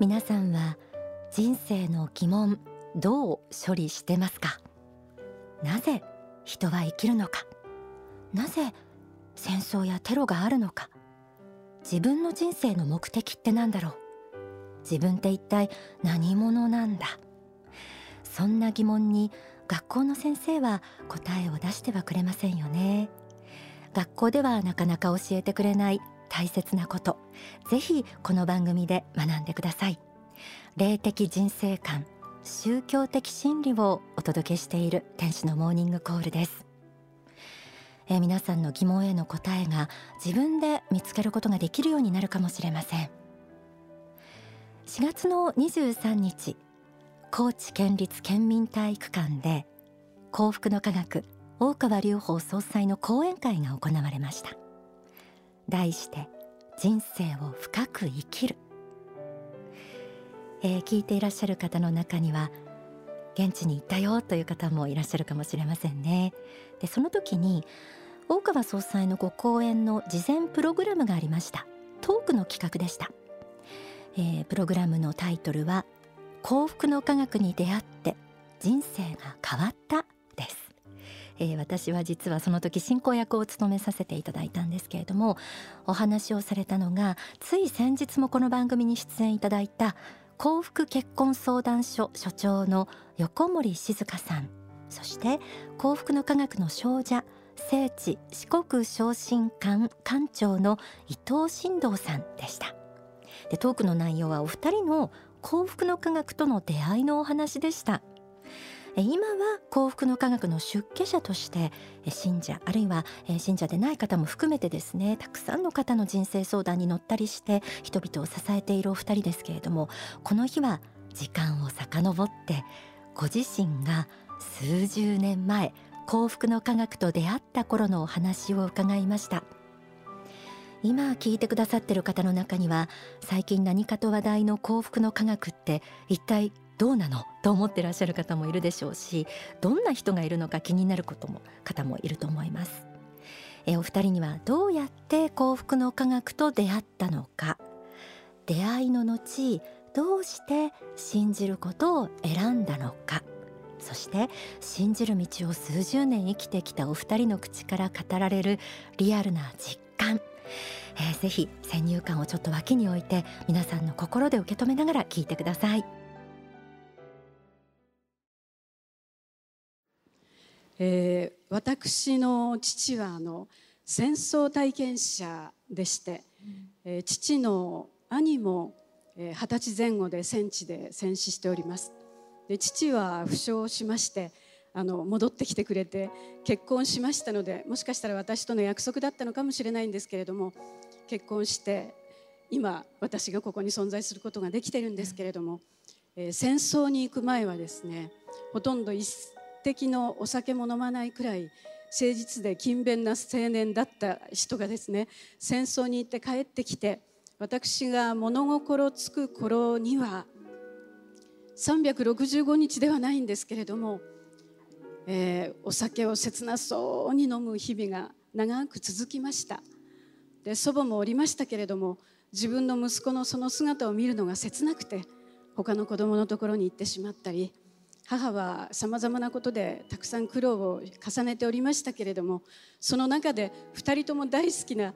皆さんは人生の疑問どう処理してますか？なぜ人は生きるのか？なぜ戦争やテロがあるのか？自分の人生の目的って何だろう？自分って一体何者なんだ？そんな疑問に学校の先生は答えを出してはくれませんよね。学校ではなかなか教えてくれない大切なこと。ぜひこの番組で学んでください。霊的人生観宗教的真理をお届けしている天使のモーニングコールです。え皆さんの疑問への答えが自分で見つけることができるようになるかもしれません。4月の23日高知県立県民体育館で幸福の科学大川隆法総裁の講演会が行われました。題して人生を深く生きる、えー、聞いていらっしゃる方の中には現地に行ったよという方もいらっしゃるかもしれませんね。でその時に大川総裁のご講演の事前プログラムがありました。トークの企画でした、えー、プログラムのタイトルは幸福の科学に出会って人生が変わった、えー、私は実はその時進行役を務めさせていただいたんですけれどもお話をされたのがつい先日もこの番組に出演いただいた幸福結婚相談所所長の横森静香さん。そして幸福の科学の少女聖地四国昇進館館長の伊藤新道さんでした。でトークの内容はお二人の幸福の科学との出会いのお話でした。今は幸福の科学の出家者として信者あるいは信者でない方も含めてですねたくさんの方の人生相談に乗ったりして人々を支えているお二人ですけれどもこの日は時間を遡ってご自身が数十年前幸福の科学と出会った頃のお話を伺いました。今聞いてくださってる方の中には最近何かと話題の幸福の科学って一体どうなの？と思ってらっしゃる方もいるでしょうしどんな人がいるのか気になることも方もいると思います。えお二人にはどうやって幸福の科学と出会ったのか？出会いの後どうして信じることを選んだのか？そして信じる道を数十年生きてきたお二人の口から語られるリアルな実感。えー、ぜひ先入観をちょっと脇に置いて皆さんの心で受け止めながら聞いてください。えー、私の父はあの戦争体験者でして、えー、父の兄も二十、えー、歳前後で戦地で戦死しております。で父は負傷しましてあの戻ってきてくれて結婚しましたのでもしかしたら私との約束だったのかもしれないんですけれども結婚して今私がここに存在することができてるんですけれども、えー、戦争に行く前はですねほとんど一滴のお酒も飲まないくらい誠実で勤勉な青年だった人がですね戦争に行って帰ってきて私が物心つく頃には365日ではないんですけれどもえー、お酒を切なそうに飲む日々が長く続きました。で祖母もおりましたけれども自分の息子のその姿を見るのが切なくて他の子供のところに行ってしまったり母はさまざまなことでたくさん苦労を重ねておりましたけれどもその中で2人とも大好きな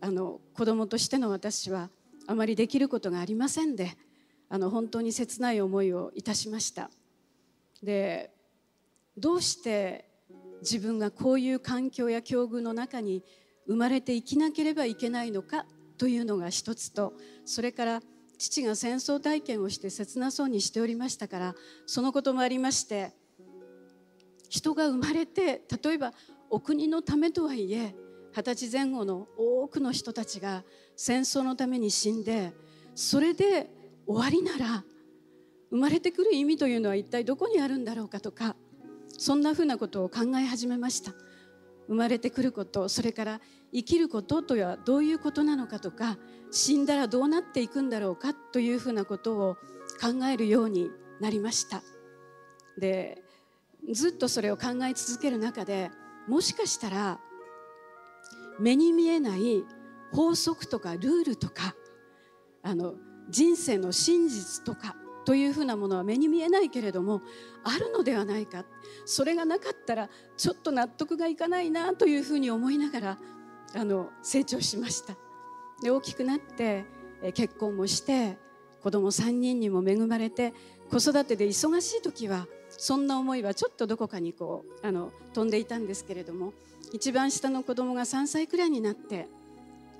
あの子供としての私はあまりできることがありませんであの本当に切ない思いをいたしました。でどうして自分がこういう環境や境遇の中に生まれて生きなければいけないのかというのが一つとそれから父が戦争体験をして切なそうにしておりましたからそのこともありまして人が生まれて例えばお国のためとはいえ二十歳前後の多くの人たちが戦争のために死んでそれで終わりなら生まれてくる意味というのは一体どこにあるんだろうかとかそんなふうなことを考え始めました。生まれてくることそれから生きることとはどういうことなのかとか死んだらどうなっていくんだろうかというふうなことを考えるようになりました。でずっとそれを考え続ける中でもしかしたら目に見えない法則とかルールとかあの人生の真実とかというふうなものは目に見えないけれどもあるのではないか。それがなかったらちょっと納得がいかないなというふうに思いながらあの成長しましたで大きくなって結婚もして子供3人にも恵まれて子育てで忙しい時はそんな思いはちょっとどこかにこうあの飛んでいたんですけれども一番下の子供が3歳くらいになって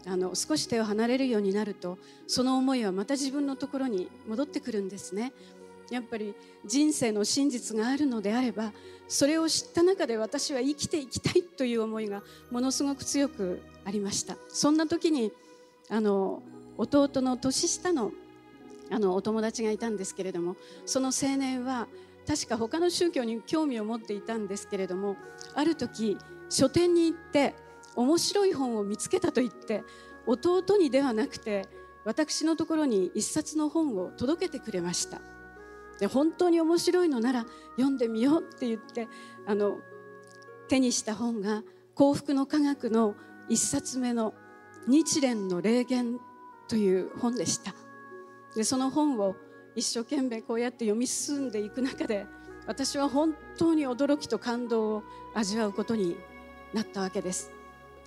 あの少し手を離れるようになるとその思いはまた自分のところに戻ってくるんですね。やっぱり人生の真実があるのであればそれを知った中で私は生きていきたいという思いがものすごく強くありました。そんな時にあの弟の年下のあのお友達がいたんですけれどもその青年は確か他の宗教に興味を持っていたんですけれどもある時書店に行って面白い本を見つけたと言って弟にではなくて私のところに一冊の本を届けてくれました。で本当に面白いのなら読んでみようって言ってあの手にした本が幸福の科学の一冊目の日蓮の霊言という本でした。でその本を一生懸命こうやって読み進んでいく中で私は本当に驚きと感動を味わうことになったわけです。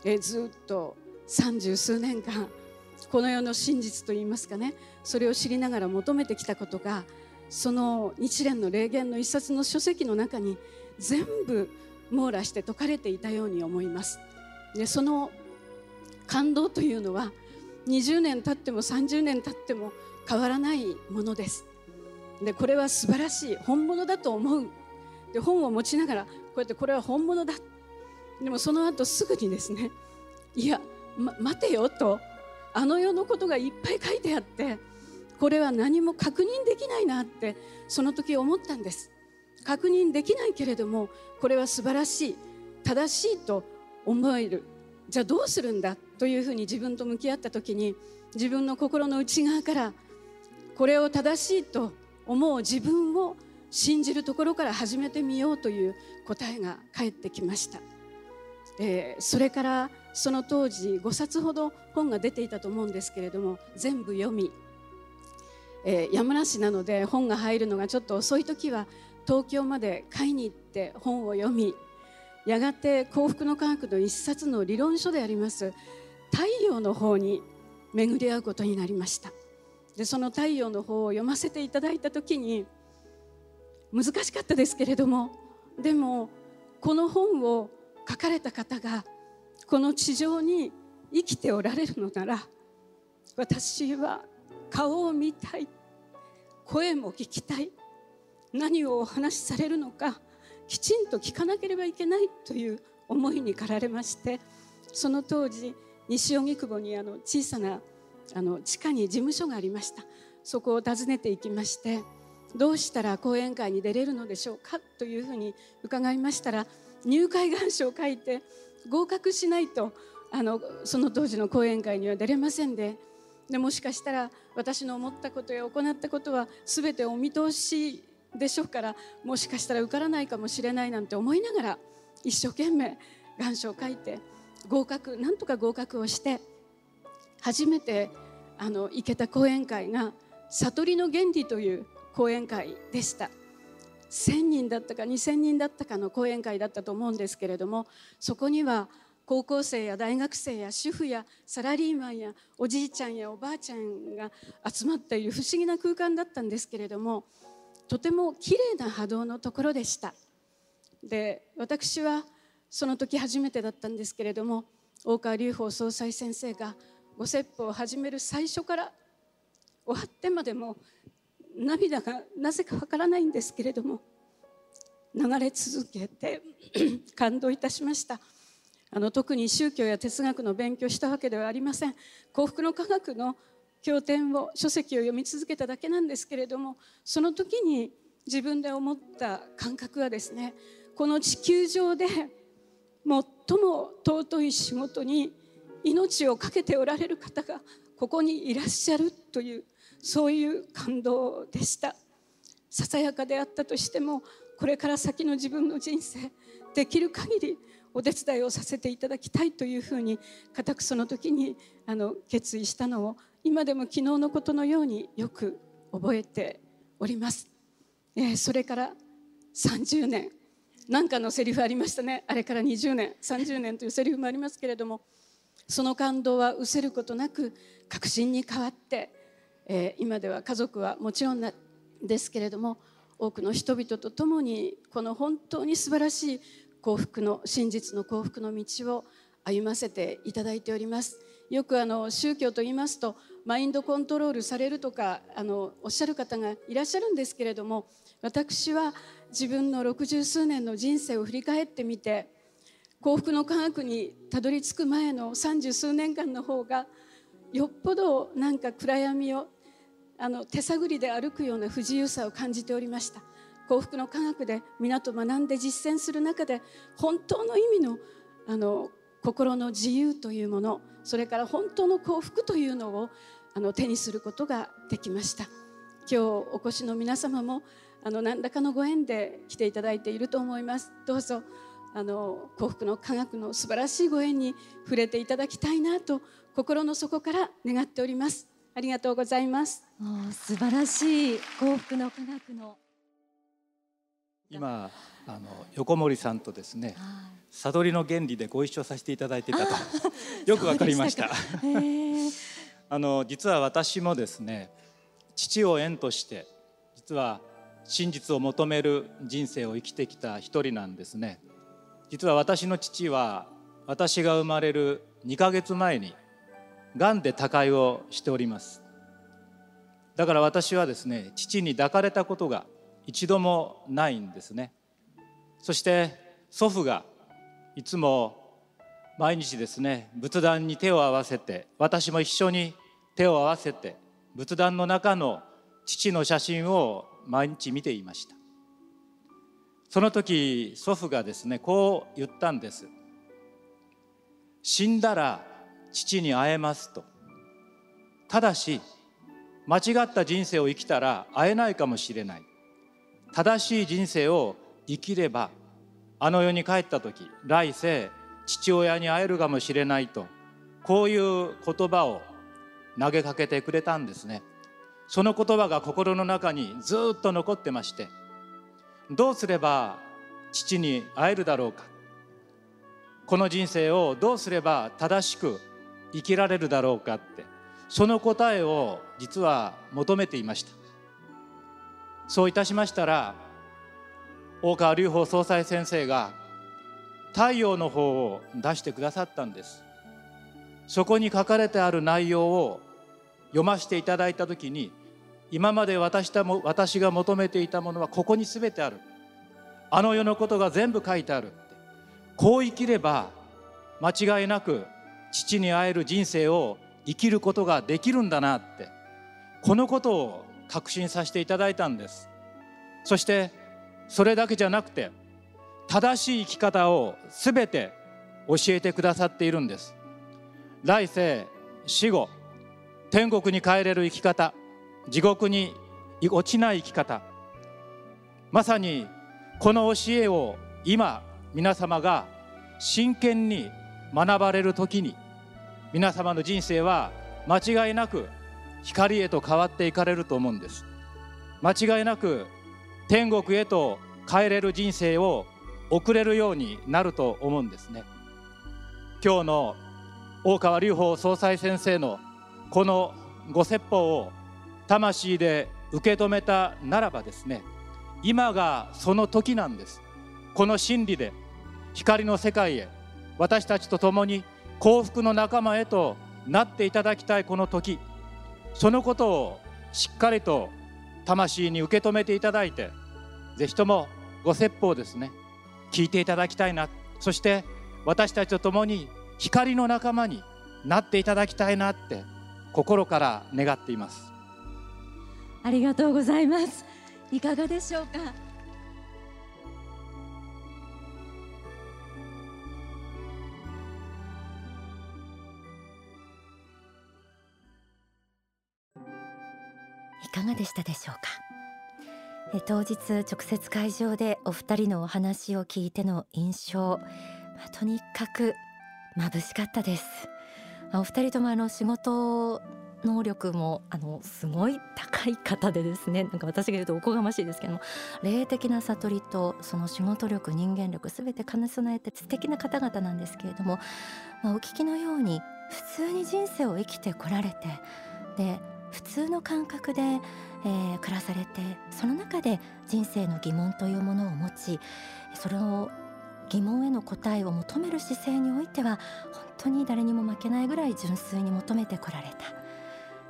えずっと三十数年間この世の真実といいますかねそれを知りながら求めてきたことがその日蓮の霊言の一冊の書籍の中に全部網羅して説かれていたように思います。でその感動というのは20年経っても30年経っても変わらないものです。でこれは素晴らしい本物だと思う。で本を持ちながらこうやってこれは本物だ。でもその後すぐにですねいや、ま、待てよとあの世のことがいっぱい書いてあってこれは何も確認できないなってその時思ったんです。確認できないけれどもこれは素晴らしい正しいと思える。じゃあどうするんだというふうに自分と向き合った時に自分の心の内側からこれを正しいと思う自分を信じるところから始めてみようという答えが返ってきました、えー、それからその当時5冊ほど本が出ていたと思うんですけれども全部読み、えー、山梨なので本が入るのがちょっと遅い時は東京まで買いに行って本を読みやがて幸福の科学の一冊の理論書であります太陽の方に巡り合うことになりました。でその太陽の方を読ませていただいた時に難しかったですけれどもでもこの本を書かれた方がこの地上に生きておられるのなら私は顔を見たい。声も聞きたい。何をお話しされるのかきちんと聞かなければいけないという思いに駆られましてその当時西荻窪にあの小さなあの地下に事務所がありました。そこを訪ねていきましてどうしたら講演会に出れるのでしょうかというふうに伺いましたら入会願書を書いて合格しないとあのその当時の講演会には出れませんででもしかしたら私の思ったことや行ったことは全てお見通しでしょうからもしかしたら受からないかもしれないなんて思いながら一生懸命願書を書いて合格なんとか合格をして初めてあの行けた講演会が「悟りの原理」という講演会でした。1,000人だったか2,000人だったかの講演会だったと思うんですけれどもそこには高校生や大学生や主婦やサラリーマンやおじいちゃんやおばあちゃんが集まっている不思議な空間だったんですけれどもとてもきれいな波動のところでした。で私はその時初めてだったんですけれども大川隆法総裁先生がご説法を始める最初から終わってまでも涙がなぜかわからないんですけれども流れ続けて 感動いたしました。あの特に宗教や哲学の勉強したわけではありません。幸福の科学の経典を書籍を読み続けただけなんですけれどもその時に自分で思った感覚はですねこの地球上で最も尊い仕事に命を懸けておられる方がここにいらっしゃるというそういう感動でした。ささやかであったとしてもこれから先の自分の人生できる限りお手伝いをさせていただきたいというふうに固くその時にあの決意したのを今でも昨日のことのようによく覚えております、えー、それから30年。何かのセリフありましたね。あれから20年。30年というセリフもありますけれどもその感動は失せることなく確信に変わって、えー、今では家族はもちろんなですけれども多くの人々と共にこの本当に素晴らしい幸福の真実の幸福の道を歩ませていただいております。よくあの宗教と言いますとマインドコントロールされるとかあのおっしゃる方がいらっしゃるんですけれども私は自分の六十数年の人生を振り返ってみて幸福の科学にたどり着く前の三十数年間の方がよっぽどなんか暗闇をあの手探りで歩くような不自由さを感じておりました。幸福の科学で皆と学んで実践する中で本当の意味のあの心の自由というものそれから本当の幸福というのをあの手にすることができました。今日お越しの皆様もあの何らかのご縁で来ていただいていると思います。どうぞあの幸福の科学の素晴らしいご縁に触れていただきたいなと心の底から願っております。ありがとうございます。素晴らしい。幸福の科学の今あの横森さんとですね悟りの原理でご一緒させていただいていたと。よくわかりました。あの実は私もですね父を縁として実は真実を求める人生を生きてきた一人なんですね。実は私の父は私が生まれる2ヶ月前にがんで他界をしております。だから私はですね父に抱かれたことが一度もないんですね。そして祖父がいつも毎日ですね仏壇に手を合わせて私も一緒に手を合わせて仏壇の中の父の写真を毎日見ていました。その時祖父がですねこう言ったんです死んだら父に会えますと。ただし間違った人生を生きたら会えないかもしれない。正しい人生を生きればあの世に帰った時来世父親に会えるかもしれないとこういう言葉を投げかけてくれたんですね。その言葉が心の中にずっと残ってましてどうすれば父に会えるだろうか。この人生をどうすれば正しく生きられるだろうかってその答えを実は求めていました。そういたしましたら大川隆法総裁先生が太陽の方を出してくださったんです。そこに書かれてある内容を読ませていただいた時に今まで私たも私が求めていたものはここに全てある。あの世のことが全部書いてあるこう生きれば間違いなく父に会える人生を生きることができるんだなって。このことを確信させていただいたんです。そしてそれだけじゃなくて正しい生き方を全て教えてくださっているんです。来世死後天国に帰れる生き方地獄に落ちない生き方。まさにこの教えを今皆様が真剣に学ばれる時に皆様の人生は間違いなく光へと変わっていかれると思うんです。間違いなく天国へと帰れる人生を送れるようになると思うんですね。今日の大川隆法総裁先生のこのご説法を魂で受け止めたならばですね今がその時なんです。この真理で光の世界へ私たちと共に幸福の仲間へとなっていただきたいこの時。そのことをしっかりと魂に受け止めていただいてぜひともご説法ですね聞いていただきたいな。そして私たちと共に光の仲間になっていただきたいなって心から願っています。ありがとうございます。いかがでしょうか？いかがでしたでしょうか？え当日直接会場でお二人のお話を聞いての印象、まあ、とにかく眩しかったです。お二人ともあの仕事能力もあのすごい高い方でですね。なんか私が言うとおこがましいですけども霊的な悟りとその仕事力人間力全て兼ね備えて素敵な方々なんですけれども、まあ、お聞きのように普通に人生を生きてこられてで普通の感覚で、えー、暮らされてその中で人生の疑問というものを持ちそれを疑問への答えを求める姿勢においては本当に誰にも負けないぐらい純粋に求めてこられた。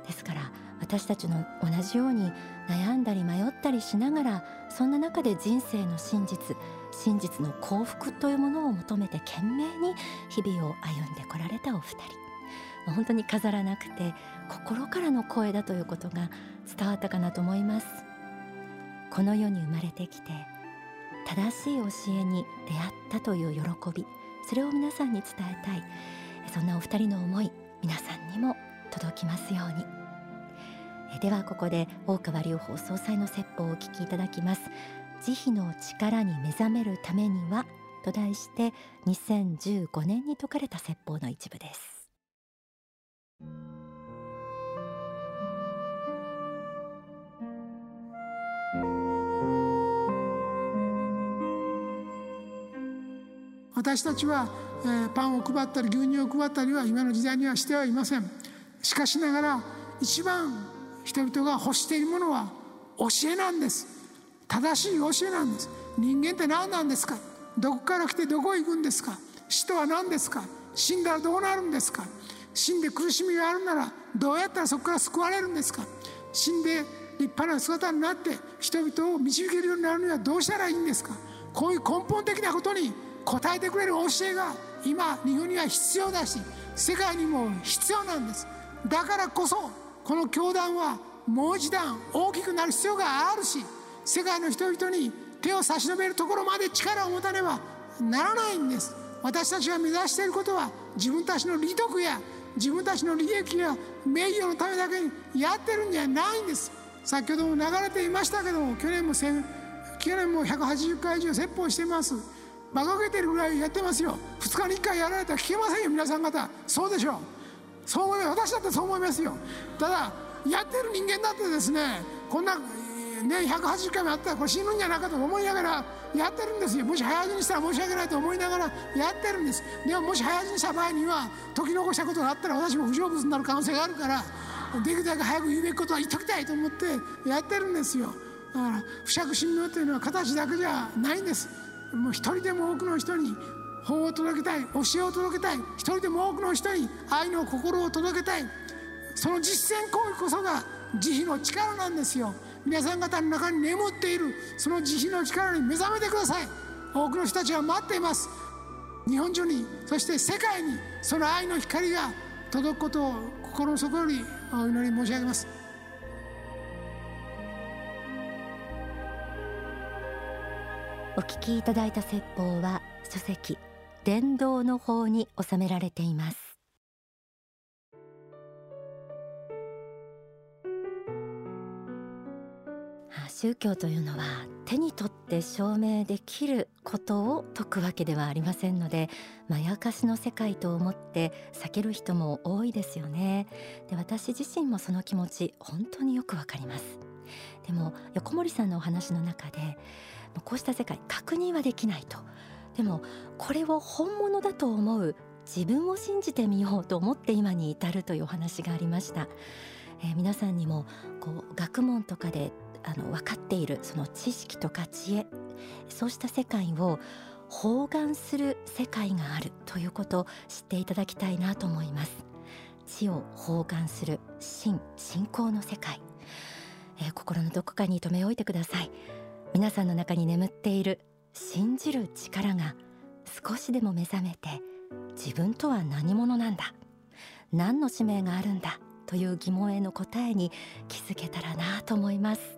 ですから私たちの同じように悩んだり迷ったりしながらそんな中で人生の真実真実の幸福というものを求めて懸命に日々を歩んでこられたお二人。本当に飾らなくて心からの声だということが伝わったかなと思います。この世に生まれてきて正しい教えに出会ったという喜びそれを皆さんに伝えたい。そんなお二人の思い皆さんにも届きますように。ではここで大川隆法総裁の説法をお聞きいただきます。慈悲の力に目覚めるためにはと題して2015年に説かれた説法の一部です。私たちは、え、パンを配ったり牛乳を配ったりは今の時代にはしてはいません。しかしながら一番人々が欲しているものは教えなんです。正しい教えなんです。人間って何なんですか？どこから来てどこへ行くんですか？死とは何ですか？死んだらどうなるんですか？死んで苦しみがあるならどうやったらそこから救われるんですか？死んで立派な姿になって人々を導けるようになるにはどうしたらいいんですか？こういう根本的なことに答えてくれる教えが今日本には必要だし世界にも必要なんです。だからこそこの教団はもう一段大きくなる必要があるし世界の人々に手を差し伸べるところまで力を持たねばならないんです。私たちが目指していることは自分たちの利得や自分たちの利益や名誉のためだけにやってるんじゃないんです。先ほども流れていましたけども去年も去年も180回以上説法してます。馬鹿げてるぐらいやってますよ。2日に1回やられたら聞けませんよ皆さん方。そうでしょう。そう思います。私だってそう思いますよ。ただやってる人間だってですねこんなね180回もやったらこれ死ぬんじゃないかと思いながらやってるんですよ。もし早死にしたら申し訳ないと思いながらやってるんです。でももし早死にした場合には解き残したことがあったら私も不成仏になる可能性があるからできるだけ早く言うべきことは言っときたいと思ってやってるんですよ。だから不釈神明というのは形だけじゃないんです。もう一人でも多くの人に法を届けたい教えを届けたい一人でも多くの人に愛の心を届けたい。その実践行為こそが慈悲の力なんですよ。皆さん方の中に眠っているその慈悲の力に目覚めてください。多くの人たちは待っています。日本中にそして世界にその愛の光が届くことを心の底よりお祈り申し上げます。お聞きいただいた説法は書籍伝道の法に収められています。宗教というのは手に取って証明できることを説くわけではありませんのでまやかしの世界と思って避ける人も多いですよね。で私自身もその気持ち本当によくわかります。でも横森さんのお話の中でこうした世界確認はできないと。でもこれを本物だと思う自分を信じてみようと思って今に至るというお話がありました、えー、皆さんにもこう学問とかであの分かっているその知識とか知恵そうした世界を包含する世界があるということを知っていただきたいなと思います。知を包含する真信仰の世界、えー、心のどこかに留め置いてください。皆さんの中に眠っている信じる力が少しでも目覚めて自分とは何者なんだ。何の使命があるんだという疑問への答えに気づけたらなと思います。